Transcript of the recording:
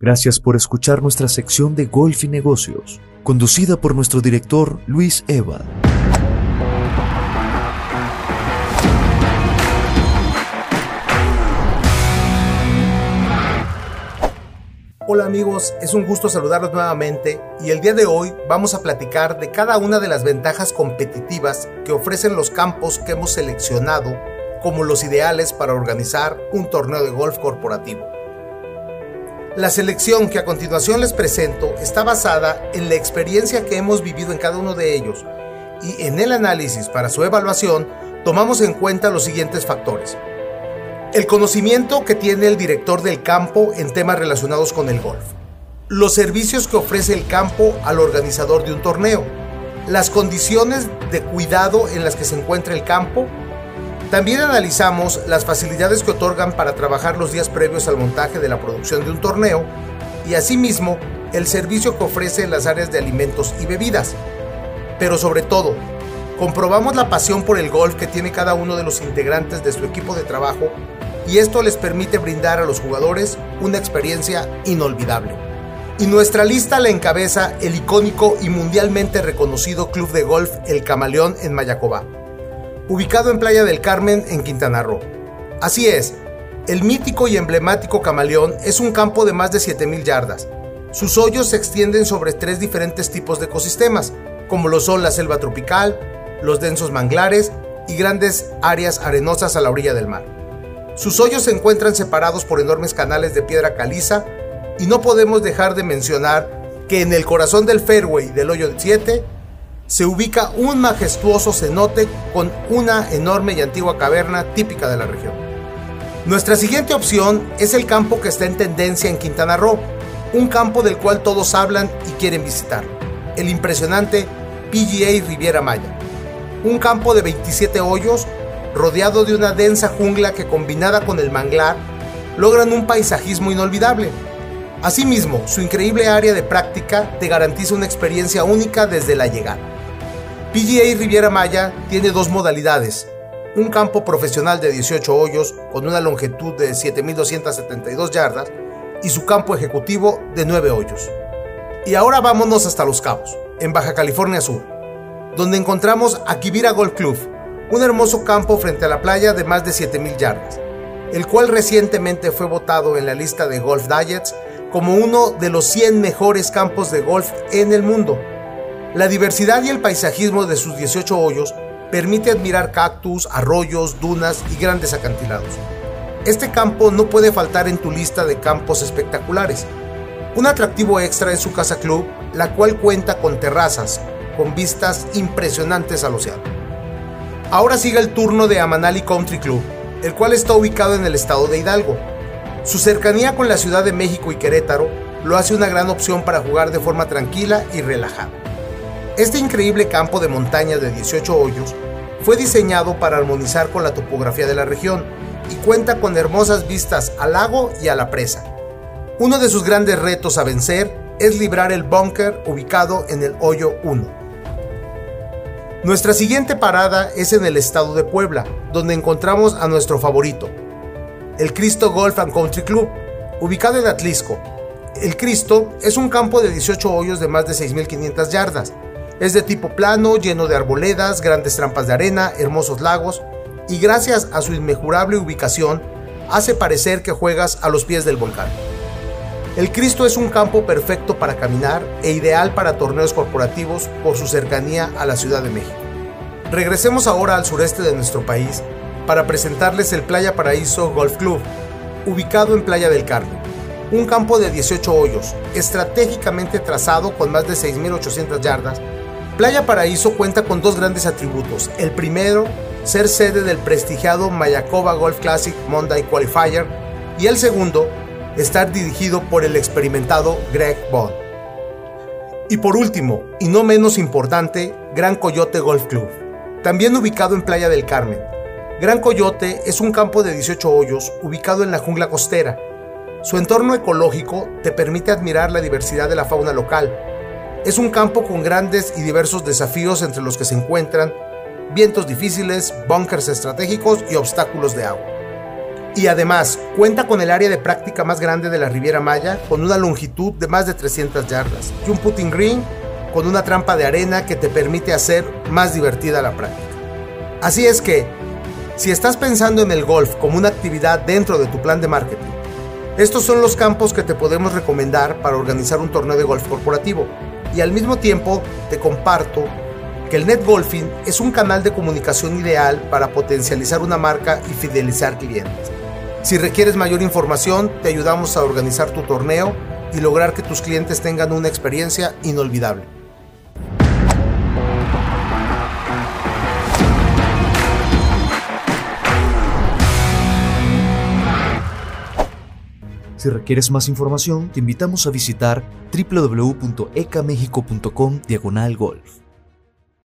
Gracias por escuchar nuestra sección de Golf y Negocios, conducida por nuestro director Luis Eva. Hola amigos, es un gusto saludarlos nuevamente y el día de hoy vamos a platicar de cada una de las ventajas competitivas que ofrecen los campos que hemos seleccionado como los ideales para organizar un torneo de golf corporativo. La selección que a continuación les presento está basada en la experiencia que hemos vivido en cada uno de ellos y en el análisis para su evaluación tomamos en cuenta los siguientes factores. El conocimiento que tiene el director del campo en temas relacionados con el golf. Los servicios que ofrece el campo al organizador de un torneo. Las condiciones de cuidado en las que se encuentra el campo. También analizamos las facilidades que otorgan para trabajar los días previos al montaje de la producción de un torneo y asimismo el servicio que ofrece en las áreas de alimentos y bebidas. Pero sobre todo, comprobamos la pasión por el golf que tiene cada uno de los integrantes de su equipo de trabajo y esto les permite brindar a los jugadores una experiencia inolvidable. Y nuestra lista la encabeza el icónico y mundialmente reconocido club de golf El Camaleón en Mayacobá, ubicado en Playa del Carmen en Quintana Roo. Así es, el mítico y emblemático Camaleón es un campo de más de 7000 yardas. Sus hoyos se extienden sobre tres diferentes tipos de ecosistemas, como lo son la selva tropical, los densos manglares y grandes áreas arenosas a la orilla del mar. Sus hoyos se encuentran separados por enormes canales de piedra caliza y no podemos dejar de mencionar que en el corazón del fairway del hoyo 7 se ubica un majestuoso cenote con una enorme y antigua caverna típica de la región. Nuestra siguiente opción es el campo que está en tendencia en Quintana Roo, un campo del cual todos hablan y quieren visitar, el impresionante PGA Riviera Maya, un campo de 27 hoyos rodeado de una densa jungla que combinada con el manglar logran un paisajismo inolvidable. Asimismo, su increíble área de práctica te garantiza una experiencia única desde la llegada. PGA Riviera Maya tiene dos modalidades, un campo profesional de 18 hoyos con una longitud de 7.272 yardas y su campo ejecutivo de 9 hoyos. Y ahora vámonos hasta Los Cabos, en Baja California Sur, donde encontramos a Kibira Golf Club, un hermoso campo frente a la playa de más de 7000 yardas, el cual recientemente fue votado en la lista de Golf Diets como uno de los 100 mejores campos de golf en el mundo. La diversidad y el paisajismo de sus 18 hoyos permite admirar cactus, arroyos, dunas y grandes acantilados. Este campo no puede faltar en tu lista de campos espectaculares. Un atractivo extra es su casa club, la cual cuenta con terrazas, con vistas impresionantes al océano. Ahora sigue el turno de Amanali Country Club, el cual está ubicado en el estado de Hidalgo. Su cercanía con la Ciudad de México y Querétaro lo hace una gran opción para jugar de forma tranquila y relajada. Este increíble campo de montaña de 18 hoyos fue diseñado para armonizar con la topografía de la región y cuenta con hermosas vistas al lago y a la presa. Uno de sus grandes retos a vencer es librar el búnker ubicado en el hoyo 1. Nuestra siguiente parada es en el estado de Puebla, donde encontramos a nuestro favorito, el Cristo Golf and Country Club, ubicado en Atlisco. El Cristo es un campo de 18 hoyos de más de 6.500 yardas. Es de tipo plano, lleno de arboledas, grandes trampas de arena, hermosos lagos, y gracias a su inmejorable ubicación, hace parecer que juegas a los pies del volcán. El Cristo es un campo perfecto para caminar e ideal para torneos corporativos por su cercanía a la Ciudad de México. Regresemos ahora al sureste de nuestro país para presentarles el Playa Paraíso Golf Club, ubicado en Playa del Carmen. Un campo de 18 hoyos, estratégicamente trazado con más de 6.800 yardas. Playa Paraíso cuenta con dos grandes atributos. El primero, ser sede del prestigiado Mayacoba Golf Classic Monday Qualifier. Y el segundo, estar dirigido por el experimentado Greg Bond. Y por último, y no menos importante, Gran Coyote Golf Club, también ubicado en Playa del Carmen. Gran Coyote es un campo de 18 hoyos ubicado en la jungla costera. Su entorno ecológico te permite admirar la diversidad de la fauna local. Es un campo con grandes y diversos desafíos entre los que se encuentran vientos difíciles, bunkers estratégicos y obstáculos de agua. y además cuenta con el área de práctica más grande de la Riviera Maya, con una longitud de más de 300 yardas, y un putting green con una trampa de arena que te permite hacer más divertida la práctica. Así es que, si estás pensando en el golf como una actividad dentro de tu plan de marketing, estos son los campos que te podemos recomendar para organizar un torneo de golf corporativo. Y al mismo tiempo te comparto que el netgolfing es un canal de comunicación ideal para potencializar una marca y fidelizar clientes. Si requieres mayor información, te ayudamos a organizar tu torneo y lograr que tus clientes tengan una experiencia inolvidable. Si requieres más información, te invitamos a visitar www.ecamexico.com diagonal golf.